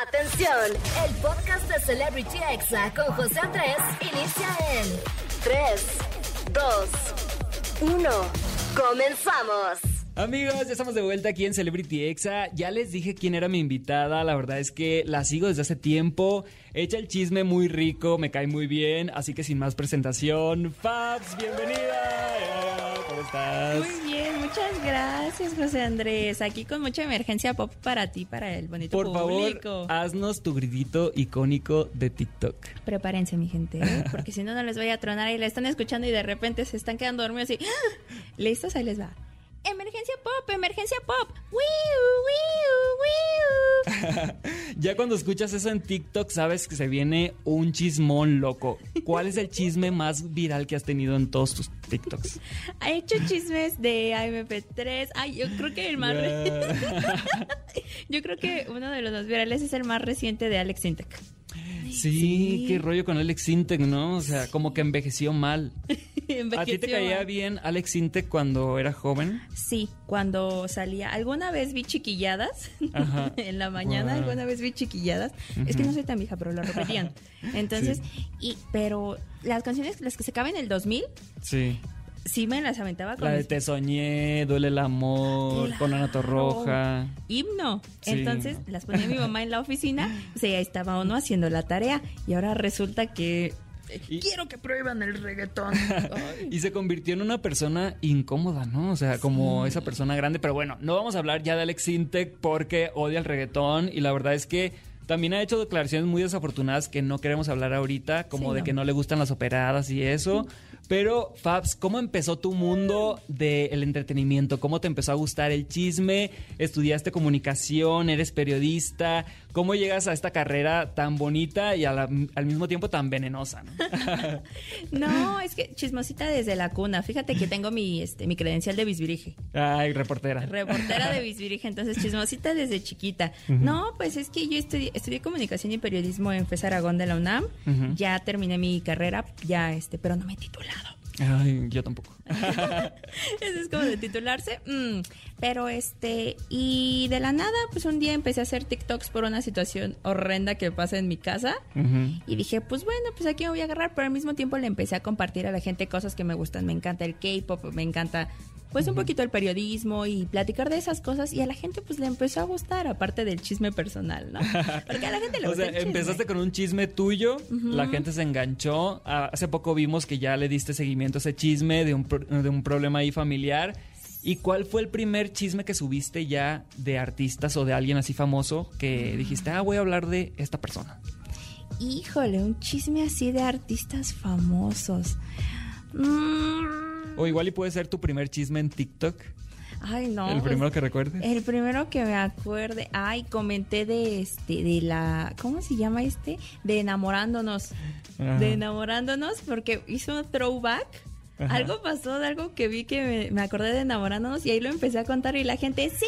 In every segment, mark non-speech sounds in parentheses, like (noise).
Atención, el podcast de Celebrity Exa con José Andrés inicia en 3, 2, 1. Comenzamos. Amigos, ya estamos de vuelta aquí en Celebrity Exa. Ya les dije quién era mi invitada. La verdad es que la sigo desde hace tiempo. Echa el chisme muy rico, me cae muy bien. Así que sin más presentación, Fabs, bienvenida. Muy bien, muchas gracias, José Andrés. Aquí con mucha emergencia pop para ti, para el bonito Por público. favor, haznos tu gritito icónico de TikTok. Prepárense, mi gente, ¿eh? porque si no, no les voy a tronar y la están escuchando y de repente se están quedando dormidos y... ¡Ah! ¿Listos? Ahí les va. Emergencia pop, emergencia pop. (laughs) Ya cuando escuchas eso en TikTok, sabes que se viene un chismón loco. ¿Cuál es el (laughs) chisme más viral que has tenido en todos tus TikToks? Ha hecho chismes de AMP3. Ay, yo creo que el más... (laughs) yo creo que uno de los más virales es el más reciente de Alex Intec. Sí, Sí. qué rollo con Alex Intec, ¿no? O sea, como que envejeció mal. (laughs) ¿A ti te caía mal. bien Alex Intec cuando era joven? Sí, cuando salía. Alguna vez vi chiquilladas (laughs) Ajá. en la mañana, alguna vez vi chiquilladas. Es que no soy tan vieja, pero lo repetían. (laughs) Entonces, y pero las canciones, las que se acaban en el 2000, Sí. Sí me las aventaba con La de mis- Te soñé, Duele el amor, con Ana Torroja. himno. Sí. Entonces las ponía mi mamá en la oficina, o sea, ahí estaba uno haciendo la tarea y ahora resulta que Y- quiero que prohíban el reggaetón. Ay. (laughs) Y se convirtió en una persona incómoda, ¿no? O sea, como esa persona grande. Pero bueno, no vamos a hablar ya de Alex Intec porque odia el reggaetón y la verdad es que también ha hecho declaraciones muy desafortunadas que no queremos hablar ahorita, como Sí, de no. que no le gustan las operadas y eso. Pero, Fabs, ¿cómo empezó tu mundo del entretenimiento? ¿Cómo te empezó a gustar el chisme? ¿Estudiaste comunicación? ¿Eres periodista? ¿Cómo llegas a esta carrera tan bonita y la- al mismo tiempo tan venenosa? ¿no? (laughs) No, es que chismosita desde la cuna. Fíjate que tengo mi, este, mi credencial de bisvirige. Ay, reportera. reportera de Bisbirige, entonces chismosita desde chiquita. No, pues es que yo estudié, estudié comunicación y periodismo en FES Aragón de la UNAM. Ya terminé mi carrera, ya este, pero no me he titulado. Ay, yo tampoco. (laughs) Eso es como de titularse. Mm, pero este, y de la nada, pues un día empecé a hacer TikToks por una situación horrenda que pasa en mi casa. Y dije, pues bueno, pues aquí me voy a agarrar, pero al mismo tiempo le empecé a compartir a la gente cosas que me gustan. Me encanta el K-pop, me encanta pues un poquito el periodismo y platicar de esas cosas y a la gente pues le empezó a gustar, aparte del chisme personal, ¿no? Porque a la gente le (laughs) O gusta sea, el chisme. empezaste con un chisme tuyo, la gente se enganchó. Hace poco vimos que ya le diste seguimiento a ese chisme de un, pro- de un problema ahí familiar. ¿Y cuál fue el primer chisme que subiste ya de artistas o de alguien así famoso que dijiste, ah, voy a hablar de esta persona? Híjole, un chisme así de artistas famosos. Mm, O igual y puede ser tu primer chisme en TikTok, Ay, no. el pues, primero que recuerdes. El primero que me acuerde, ay, comenté de este, de la, ¿cómo se llama este? De enamorándonos, Ajá. de enamorándonos, porque hizo un throwback. Ajá. Algo pasó de algo que vi que me, me acordé de enamorándonos y ahí lo empecé a contar y la gente, sí,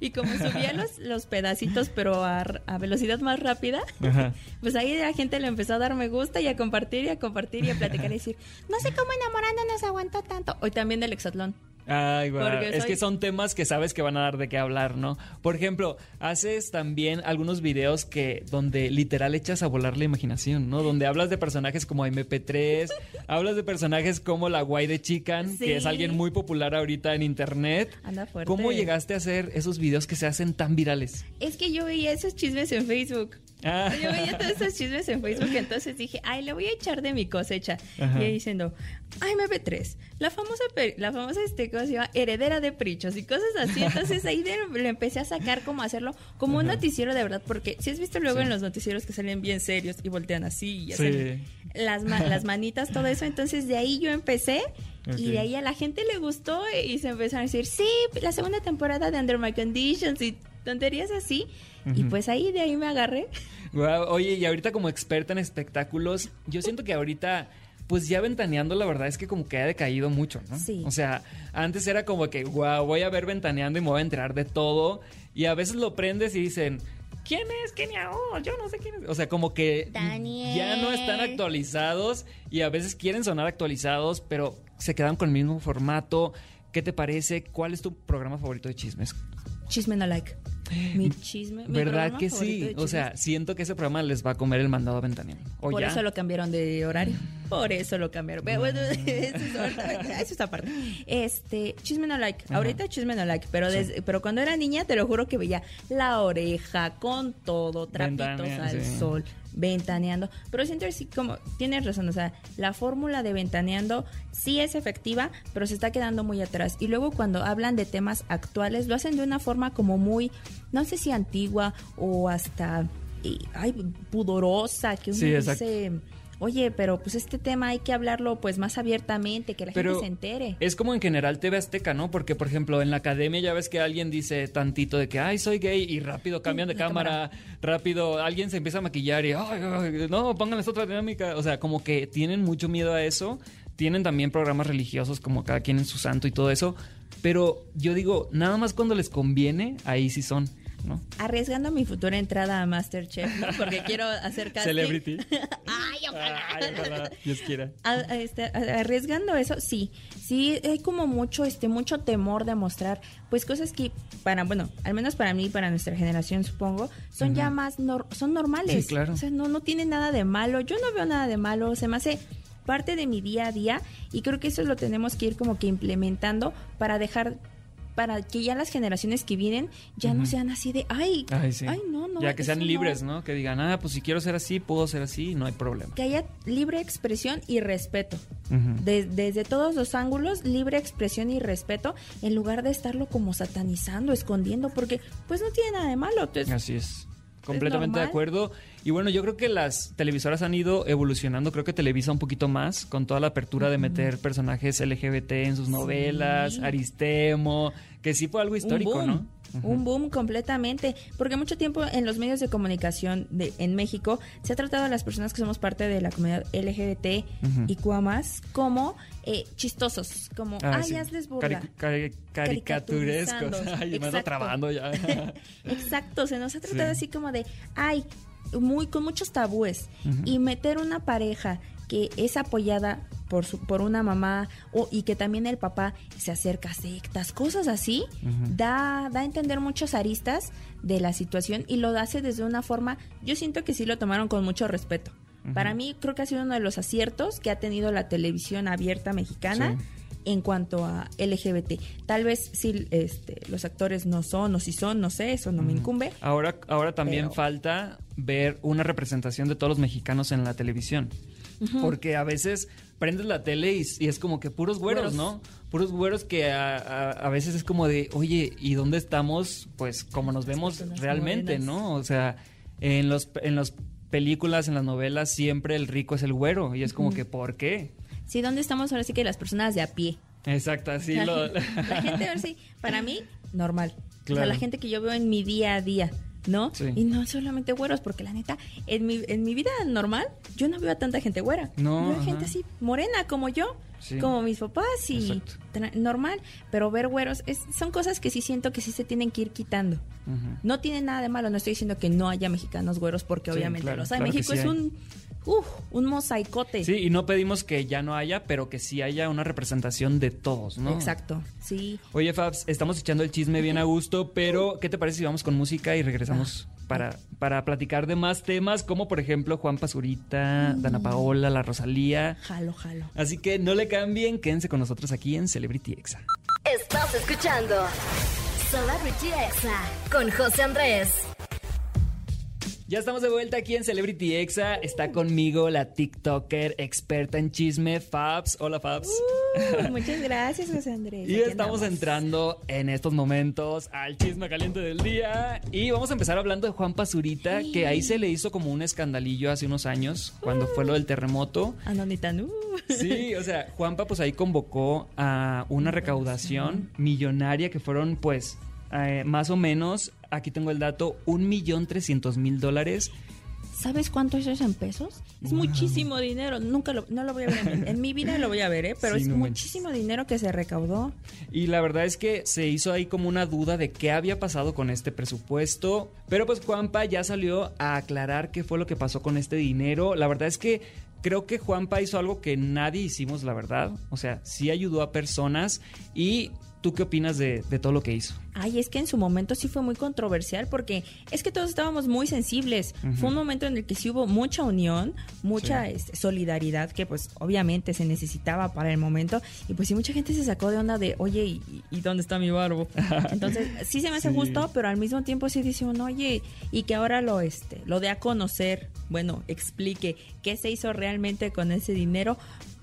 y como subía los, (laughs) los pedacitos pero a, a velocidad más rápida, Ajá. (laughs) pues ahí la gente le empezó a dar me gusta y a compartir y a compartir y a platicar y decir, no sé cómo enamorándonos aguantó tanto. Hoy también del exatlón. Ay. Porque Es soy- que son temas que sabes que van a dar de qué hablar, ¿no? Por ejemplo, haces también algunos videos que donde literal echas a volar la imaginación, ¿no? Donde hablas de personajes como MP3, (laughs) hablas de personajes como la guay de Chican, que es alguien muy popular ahorita en internet. Anda fuerte. ¿Cómo llegaste a hacer esos videos que se hacen tan virales? Es que yo veía esos chismes en Facebook. Ah. Yo veía todos esos chismes en Facebook, entonces dije, ay, le voy a echar de mi cosecha. Ajá. Y ahí diciendo, ay, MP3, la famosa, la famosa, este, ¿cómo se llama? Heredera de prichos y cosas así. Entonces ahí de- le empecé a sacar como hacerlo como un noticiero de verdad, porque si has visto luego Sí. en los noticieros que salen bien serios y voltean así y Sí. hacen las, ma- las manitas, todo eso. Entonces de ahí yo empecé y de ahí a la gente le gustó y se empezaron a decir, sí, la segunda temporada de Under My Conditions y tonterías así. Y pues ahí de ahí me agarré. Oye, y ahorita como experta en espectáculos, yo siento que ahorita, pues ya ventaneando, la verdad es que como que ha decaído mucho, ¿no? Sí. O sea, antes era como que, wow, voy a ver ventaneando y me voy a enterar de todo. Y a veces lo prendes y dicen, ¿quién es Kenia? Oh, yo no sé quién es. O sea, como que Daniel. ya no están actualizados y a veces quieren sonar actualizados, pero se quedan con el mismo formato. ¿Qué te parece? ¿Cuál es tu programa favorito de chismes? Chisme no like. Mi chisme. mi ¿Verdad que sí? O sea, siento que ese programa les va a comer el mandado a Ventaneando. ¿O Por ya? eso lo cambiaron de horario. Por eso lo cambiaron. Pero bueno, (laughs) eso es, otra- eso es aparte. Este, chisme no like. Ajá. Ahorita chisme no like. Pero, desde- pero cuando era niña, te lo juro que veía la oreja con todo, trapitos al sí. sol, ventaneando. Pero siento que sí, como tienes razón. O sea, la fórmula de ventaneando sí es efectiva, pero se está quedando muy atrás. Y luego cuando hablan de temas actuales, lo hacen de una forma como muy, no sé si antigua o hasta. eh, ay, pudorosa, que uno Sí, exacto. dice, oye, pero pues este tema hay que hablarlo pues más abiertamente, que la Pero gente se entere. es como en general TV Azteca, ¿no? Porque, por ejemplo, en la academia ya ves que alguien dice tantito de que, ay, soy gay, y rápido cambian de cámara, rápido alguien se empieza a maquillar y, ay, ay, no, pónganles otra dinámica. O sea, como que tienen mucho miedo a eso. Tienen también programas religiosos como cada quien en su santo y todo eso. Pero yo digo, nada más cuando les conviene, ahí sí son, ¿no? Arriesgando mi futura entrada a Masterchef, ¿no? Porque quiero hacer casting. Celebrity. (laughs) Ay, ojalá. Ay, ojalá, Dios quiera. A- a- este, arriesgando eso, sí, sí hay como mucho, este, mucho temor de mostrar, pues cosas que para, bueno, al menos para mí, para nuestra generación, supongo, son ya más, nor- son normales. Sí, claro. O sea, no, no tiene nada de malo. Yo no veo nada de malo. Se me hace parte de mi día a día y creo que eso lo tenemos que ir como que implementando para dejar para que ya las generaciones que vienen ya no sean así de ay, Ay, sí. ay no, no. ya que sean eso no". libres, ¿no? Que digan, ah, pues si quiero ser así, puedo ser así, no hay problema. Que haya libre expresión y respeto. De- desde todos los ángulos, libre expresión y respeto, en lugar de estarlo como satanizando, escondiendo, porque pues no tiene nada de malo. Entonces, Así es. Completamente de acuerdo. Y bueno, yo creo que las televisoras han ido evolucionando. Creo que Televisa un poquito más con toda la apertura de meter personajes LGBT en sus novelas, Aristemo, que sí fue algo histórico, un boom, ¿no? Un boom completamente, porque mucho tiempo en los medios de comunicación de, en México se ha tratado a las personas que somos parte de la comunidad LGBT y cuamas como eh, chistosos, como, Ah, ay, sí. hazles burla. Cari- cari- caricaturescos. (laughs) Ay, me ando trabando ya. (laughs) Exacto, se nos ha tratado Sí. así como de, ay, muy con muchos tabúes y meter una pareja que es apoyada por su, por una mamá o, y que también el papá se acerca a sectas, cosas así, da, da a entender muchos aristas de la situación y lo hace desde una forma, yo siento que sí lo tomaron con mucho respeto. Para mí creo que ha sido uno de los aciertos que ha tenido la televisión abierta mexicana Sí. en cuanto a LGBT. Tal vez si este, los actores no son o si son, no sé, eso no me incumbe. Ahora, ahora también Pero- falta ver una representación de todos los mexicanos en la televisión. Porque a veces prendes la tele y, y es como que puros güeros, Güeros. ¿no? Puros güeros que a, a- a veces es como de, oye, ¿y dónde estamos? Pues como nos vemos realmente, morenas. ¿no? O sea, en los en las películas, en las novelas, siempre el rico es el güero. Y es como que, ¿por qué? Sí, ¿dónde estamos ahora sí que las personas de a pie? Exacto, así la, lo... la gente, ahora sí, para mí, normal. O Claro. sea, la gente que yo veo en mi día a día, ¿no? Sí. Y no solamente güeros, porque la neta, en mi, en mi vida normal, yo no veo a tanta gente güera. No, veo gente así, morena como yo, Sí. como mis papás y normal. Pero ver güeros es- son cosas que sí siento que sí se tienen que ir quitando. No tiene nada de malo, no estoy diciendo que no haya mexicanos güeros, porque Sí, obviamente claro, los hay. claro México es hay. un, uf, un mosaicote. Sí, y no pedimos que ya no haya, pero que sí haya una representación de todos, ¿no? Exacto, sí. Oye, Fabs, estamos echando el chisme bien a gusto, pero ¿qué te parece si vamos con música y regresamos para, para platicar de más temas, como por ejemplo Juan Pazurita, Dana Paola, La Rosalía? Jalo, jalo. Así que no le cambien, quédense con nosotros aquí en Celebrity Exa. Estás escuchando Celebrity Exa con José Andrés. Ya estamos de vuelta aquí en Celebrity Exa. Está conmigo la TikToker experta en chisme, Fabs. Hola, Fabs. Uh, muchas gracias, José Andrés. Y Aquí estamos andamos. entrando en estos momentos al chisme caliente del día. Y vamos a empezar hablando de Juan Pazurita, que ahí se le hizo como un escandalillo hace unos años, cuando fue lo del terremoto. Anonita, uh. Sí, o sea, Juanpa pues ahí convocó a una recaudación millonaria que fueron pues eh, más o menos, aquí tengo el dato, un millón trescientos mil dólares. ¿Sabes cuánto es eso en pesos? Es muchísimo dinero. Nunca lo, no lo voy a ver en mi, en mi vida, lo voy a ver, ¿eh? (laughs) Pero Sí, es no manches. muchísimo dinero que se recaudó. Y la verdad es que se hizo ahí como una duda de qué había pasado con este presupuesto. Pero pues Juanpa ya salió a aclarar qué fue lo que pasó con este dinero. La verdad es que creo que Juanpa hizo algo que nadie hicimos, la verdad. O sea, sí ayudó a personas y ¿Tú qué opinas de, de todo lo que hizo? Ay, es que en su momento sí fue muy controversial porque es que todos estábamos muy sensibles. Fue un momento en el que sí hubo mucha unión, mucha este, solidaridad que pues obviamente se necesitaba para el momento y pues sí mucha gente se sacó de onda de, oye, ¿y, y dónde está mi barbo? (laughs) Entonces sí se me hace Sí. justo, pero al mismo tiempo sí dice uno, oye, y que ahora lo este, lo dé a conocer, bueno, explique qué se hizo realmente con ese dinero.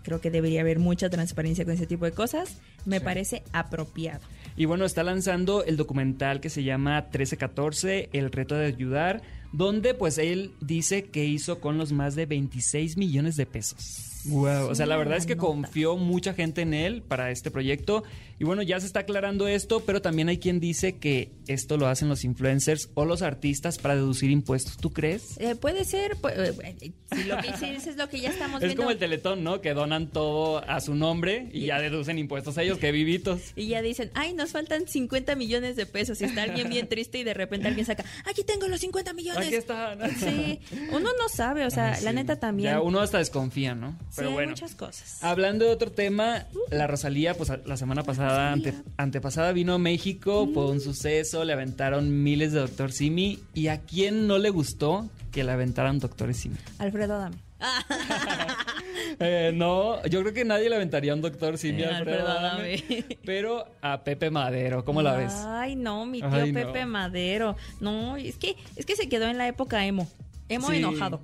Creo que debería haber mucha transparencia con ese tipo de cosas. Me Sí. parece apropiado. Y bueno, está lanzando el documental que se llama 1314, El reto de ayudar, donde pues él dice que hizo con los más de 26 millones de pesos. Wow, o sea, la verdad es que confió mucha gente en él para este proyecto. Y bueno, ya se está aclarando esto, pero también hay quien dice que esto lo hacen los influencers o los artistas para deducir impuestos. ¿Tú crees? Eh, puede ser, pu- eh, si lo que dices es lo que ya estamos Es viendo. como el Teletón, ¿no? Que donan todo a su nombre y ya deducen impuestos a ellos, que vivitos. Y ya dicen, ay, nos faltan 50 millones de pesos. Y está alguien bien triste y de repente alguien saca, aquí tengo los 50 millones. Aquí están. Sí, uno no sabe, o sea, Ay, la neta también. Ya uno hasta desconfía, ¿no? Sí, Pero hay bueno. muchas cosas. Hablando de otro tema, la Rosalía, pues la semana pasada, ante- antepasada, vino a México, fue un suceso, le aventaron miles de Doctor Simi. ¿Y a quién no le gustó que le aventaran Doctor Simi? Alfredo, dame. (laughs) Eh, no, yo creo que nadie le aventaría un Doctor Simi Eh, Alfredo Adame, Adame. (laughs) Pero a Pepe Madero, ¿cómo la ves? Ay, no, mi tío Ay, no. Pepe Madero. No, es que, es que se quedó en la época emo. Emo Sí. enojado.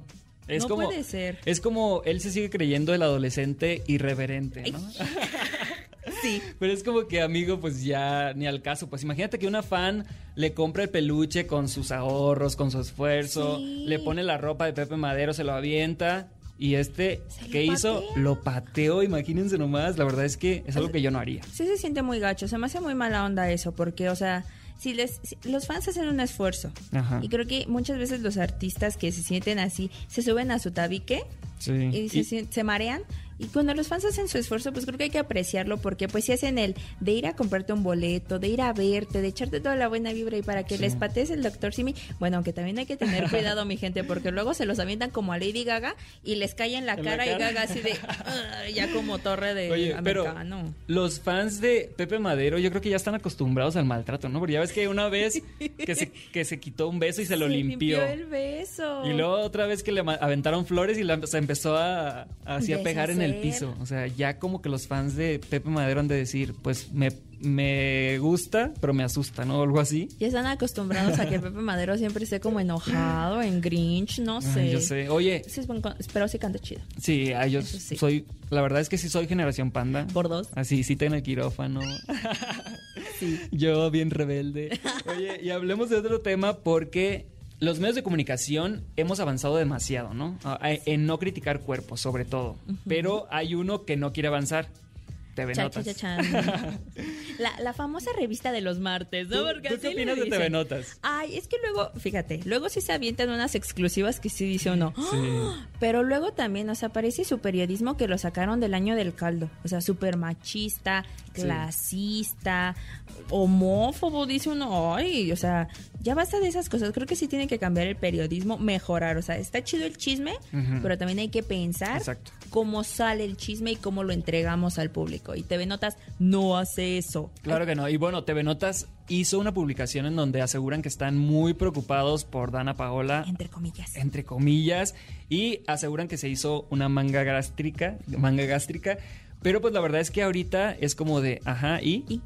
Es no como, puede ser. Es como él se sigue creyendo el adolescente irreverente, ¿no? (laughs) Sí. Pero es como que, amigo, pues ya ni al caso. Pues imagínate que una fan le compra el peluche con sus ahorros, con su esfuerzo, Sí. le pone la ropa de Pepe Madero, se lo avienta. Y este, ¿qué hizo? patea. Lo pateó, imagínense nomás. La verdad es que es algo que yo no haría. Sí se siente muy gacho, se me hace muy mala onda eso, porque, o sea, si les, si- los fans hacen un esfuerzo. Ajá. Y creo que muchas veces los artistas que se sienten así, se suben a su tabique Sí. y se, Y- se marean. Y cuando los fans hacen su esfuerzo, pues creo que hay que apreciarlo porque pues si hacen el de ir a comprarte un boleto, de ir a verte, de echarte toda la buena vibra y para que Sí. les patees el doctor Simi, bueno, aunque también hay que tener (laughs) cuidado mi gente porque luego se los avientan como a Lady Gaga y les cae en la En la cara y. Gaga así de (laughs) ya como torre de Oye, pero americano. los fans de Pepe Madero yo creo que ya están acostumbrados al maltrato, ¿no? Porque ya ves que una vez que se, (laughs) que se quitó un beso y se lo Se limpió. el beso. Y luego otra vez que le aventaron flores y la- se empezó a, a- así a pegar en el Deshacer. piso. O sea, ya como que los fans de Pepe Madero han de decir, pues me, me gusta, pero me asusta, ¿no? O algo así. Ya están acostumbrados a que Pepe Madero siempre esté como enojado, en Grinch, no sé. Ay, yo sé. Oye, Sí, es buen con- pero sí canta chido. sí, a ellos Eso sí. soy, la verdad es que sí soy generación panda. Por dos. Así, sí en el quirófano. (laughs) Sí. Yo bien rebelde. Oye, y hablemos de otro tema porque los medios de comunicación hemos avanzado demasiado, ¿no? Ah, En no criticar cuerpos, sobre todo. Pero hay uno que no quiere avanzar. TV Cha, Notas. cha, cha, chan. (laughs) La, la famosa revista de los martes, ¿no? ¿Tú, Porque tú así qué opinas de. TV Notas? Ay, es que luego, fíjate, luego sí se avientan unas exclusivas que sí dice uno. Sí. "Ah", Pero luego también, o sea, parece su periodismo que lo sacaron del año del caldo. O sea, súper machista, Sí. clasista, homófobo, dice uno. Ay, o sea, ya basta de esas cosas. Creo que sí tiene que cambiar el periodismo, mejorar. O sea, está chido el chisme, pero también hay que pensar Exacto. cómo sale el chisme y cómo lo entregamos al público. Y TV Notas no hace eso. Claro que no. Y bueno, TV Notas hizo una publicación en donde aseguran que están muy preocupados por Dana Paola. Entre comillas. entre comillas, y aseguran que se hizo una manga gástrica, manga gástrica, pero pues la verdad es que ahorita es como de, ajá, y ¿Y?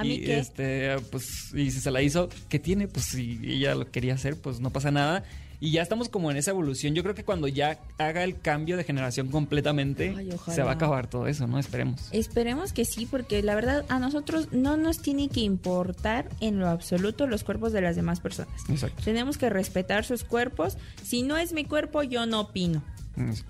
¿A mí y, qué? este, pues y si se la hizo, ¿qué tiene? Pues si ella lo quería hacer, pues no pasa nada. Y ya estamos como en esa evolución. Yo creo que cuando ya haga el cambio de generación completamente, Ay, se va a acabar todo eso, ¿no? Esperemos. Esperemos que sí, porque la verdad a nosotros no nos tiene que importar en lo absoluto los cuerpos de las demás personas. Exacto. Tenemos que respetar sus cuerpos. Si no es mi cuerpo, yo no opino.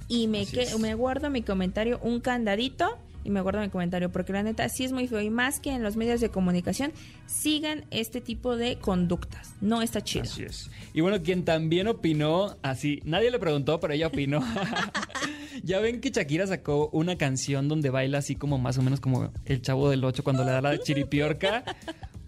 Y me, que, me guardo mi comentario, un candadito, y me guardo mi comentario, porque la neta sí es muy feo. Y más que en los medios de comunicación, sigan este tipo de conductas. No está chido. Así es. Y bueno, quien también opinó, así, nadie le preguntó, pero ella opinó. (laughs) (laughs) ya ven que Shakira sacó una canción donde baila así como más o menos como el chavo del 8 cuando le da la chiripiorca.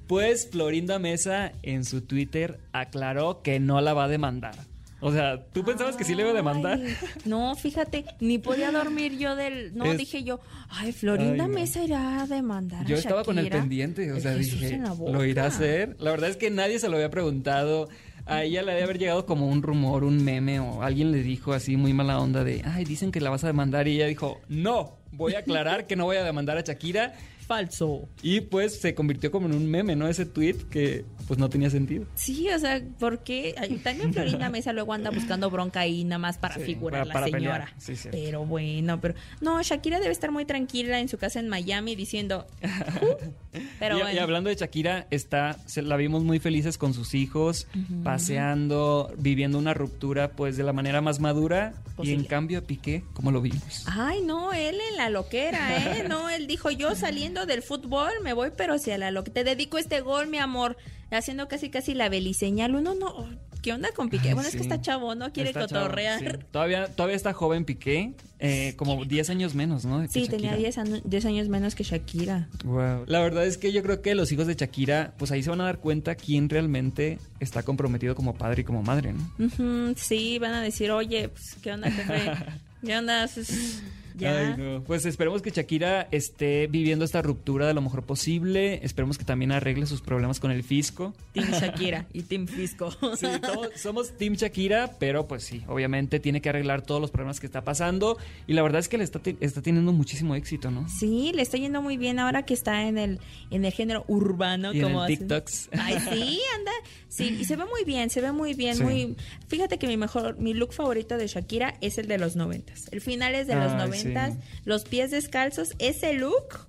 Pues Florinda Mesa en su Twitter aclaró que no la va a demandar. O sea, ¿tú pensabas que sí le iba a demandar? No, fíjate, ni podía dormir yo del... No, Es- dije yo, ay, Florinda Ay, no. Mesa irá a demandar a Yo estaba con el Shakira". pendiente, o sea, dije, ¿lo irá a hacer? La verdad es que nadie se lo había preguntado. A ella le había haber llegado como un rumor, un meme, o alguien le dijo así muy mala onda de, ay, dicen que la vas a demandar. Y ella dijo, no, voy a aclarar que no voy a demandar a Shakira. Falso. Y pues se convirtió como en un meme, ¿no? Ese tweet que pues no tenía sentido. Sí, o sea, porque también Florinda Mesa luego anda buscando bronca ahí nada más para Sí, figurar para- la señora. Sí, cierto. pero bueno, pero no, Shakira debe estar muy tranquila en su casa en Miami diciendo, "Uh", (laughs) pero y, y bueno. hablando de Shakira, está, se, la vimos muy felices con sus hijos, paseando, viviendo una ruptura pues de la manera más madura. Y en cambio a Piqué, ¿cómo lo vimos? Ay, no, él en la loquera, ¿eh? (laughs) No, él dijo, yo saliendo del fútbol me voy, pero hacia la loquera. Te dedico este gol, mi amor. Haciendo casi casi la beliseñal. Uno no, ¿qué onda con Piqué? Bueno, es que está chavo, ¿no? Quiere Está chavo, cotorrear. sí. Todavía, todavía está joven Piqué, eh, como 10 años menos, ¿no? Sí, tenía Shakira. 10 anu- 10 años menos que Shakira. Wow. La verdad es que yo creo que los hijos de Shakira, pues ahí se van a dar cuenta quién realmente está comprometido como padre y como madre, ¿no? Sí, van a decir, oye, pues, ¿qué onda, jefe? (laughs) ¿Qué onda? Pues, Ya. Ay, no. Pues esperemos que Shakira esté viviendo esta ruptura de lo mejor posible. Esperemos que también arregle sus problemas con el fisco. Team (laughs) Shakira y Team Fisco. Sí, todos somos Team Shakira, pero pues sí, obviamente tiene que arreglar todos los problemas que está pasando. Y la verdad es que le está, está teniendo muchísimo éxito, ¿no? Sí, le está yendo muy bien ahora que está en el en el género urbano Y en como el hacen. TikToks. Ay, sí, (laughs) anda. Sí, y se ve muy bien, se ve muy bien, Sí. muy Fíjate que mi mejor mi look favorito de Shakira es el de los noventas. El final es de los Ay, noventas, sí. los pies descalzos, ese look.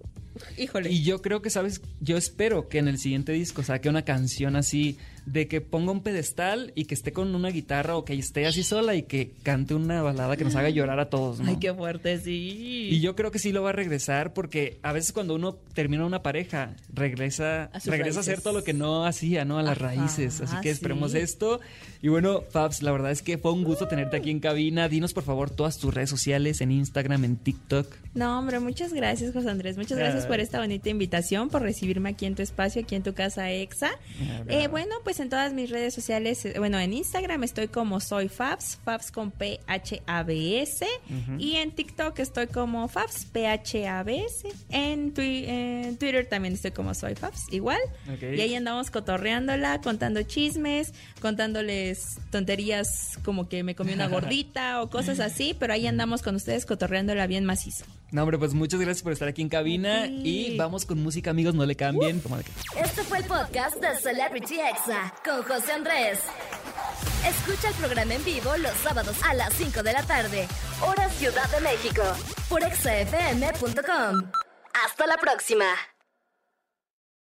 Híjole. Y yo creo que, ¿sabes? Yo espero que en el siguiente disco saque una canción así de que ponga un pedestal y que esté con una guitarra o que esté así sola y que cante una balada que nos haga llorar a todos, ¿no? Ay, qué fuerte, sí. Y yo creo que sí lo va a regresar porque a veces cuando uno termina una pareja, regresa A regresa a hacer todo lo que no hacía, ¿no? A las Ajá, raíces. Así que esperemos sí. esto. Y bueno, Fabs, la verdad es que fue un gusto tenerte aquí en cabina. Dinos por favor todas tus redes sociales, en Instagram, en TikTok. No, hombre, muchas gracias, José Andrés. Muchas gracias por esta bonita invitación, por recibirme aquí en tu espacio, aquí en tu casa EXA. Ah, Eh, bueno, pues en todas mis redes sociales, eh, bueno, en Instagram estoy como soy Fabs, Fabs con P-H-A-B-S. Y en TikTok estoy como Fabs, P-H-A-B-S. En, twi- en Twitter también estoy como soy Fabs, igual. Y ahí andamos cotorreándola, contando chismes, contándoles tonterías como que me comí una (laughs) gordita o cosas así, pero ahí andamos con ustedes cotorreándola bien macizo. No, hombre, pues muchas gracias por estar aquí en cabina. Sí. Y vamos con música, amigos, no le cambien. Que- Este fue el podcast de Celebrity Exa con José Andrés. Escucha el programa en vivo los sábados a las 5 de la tarde, hora Ciudad de México, por exafm.com. Hasta la próxima.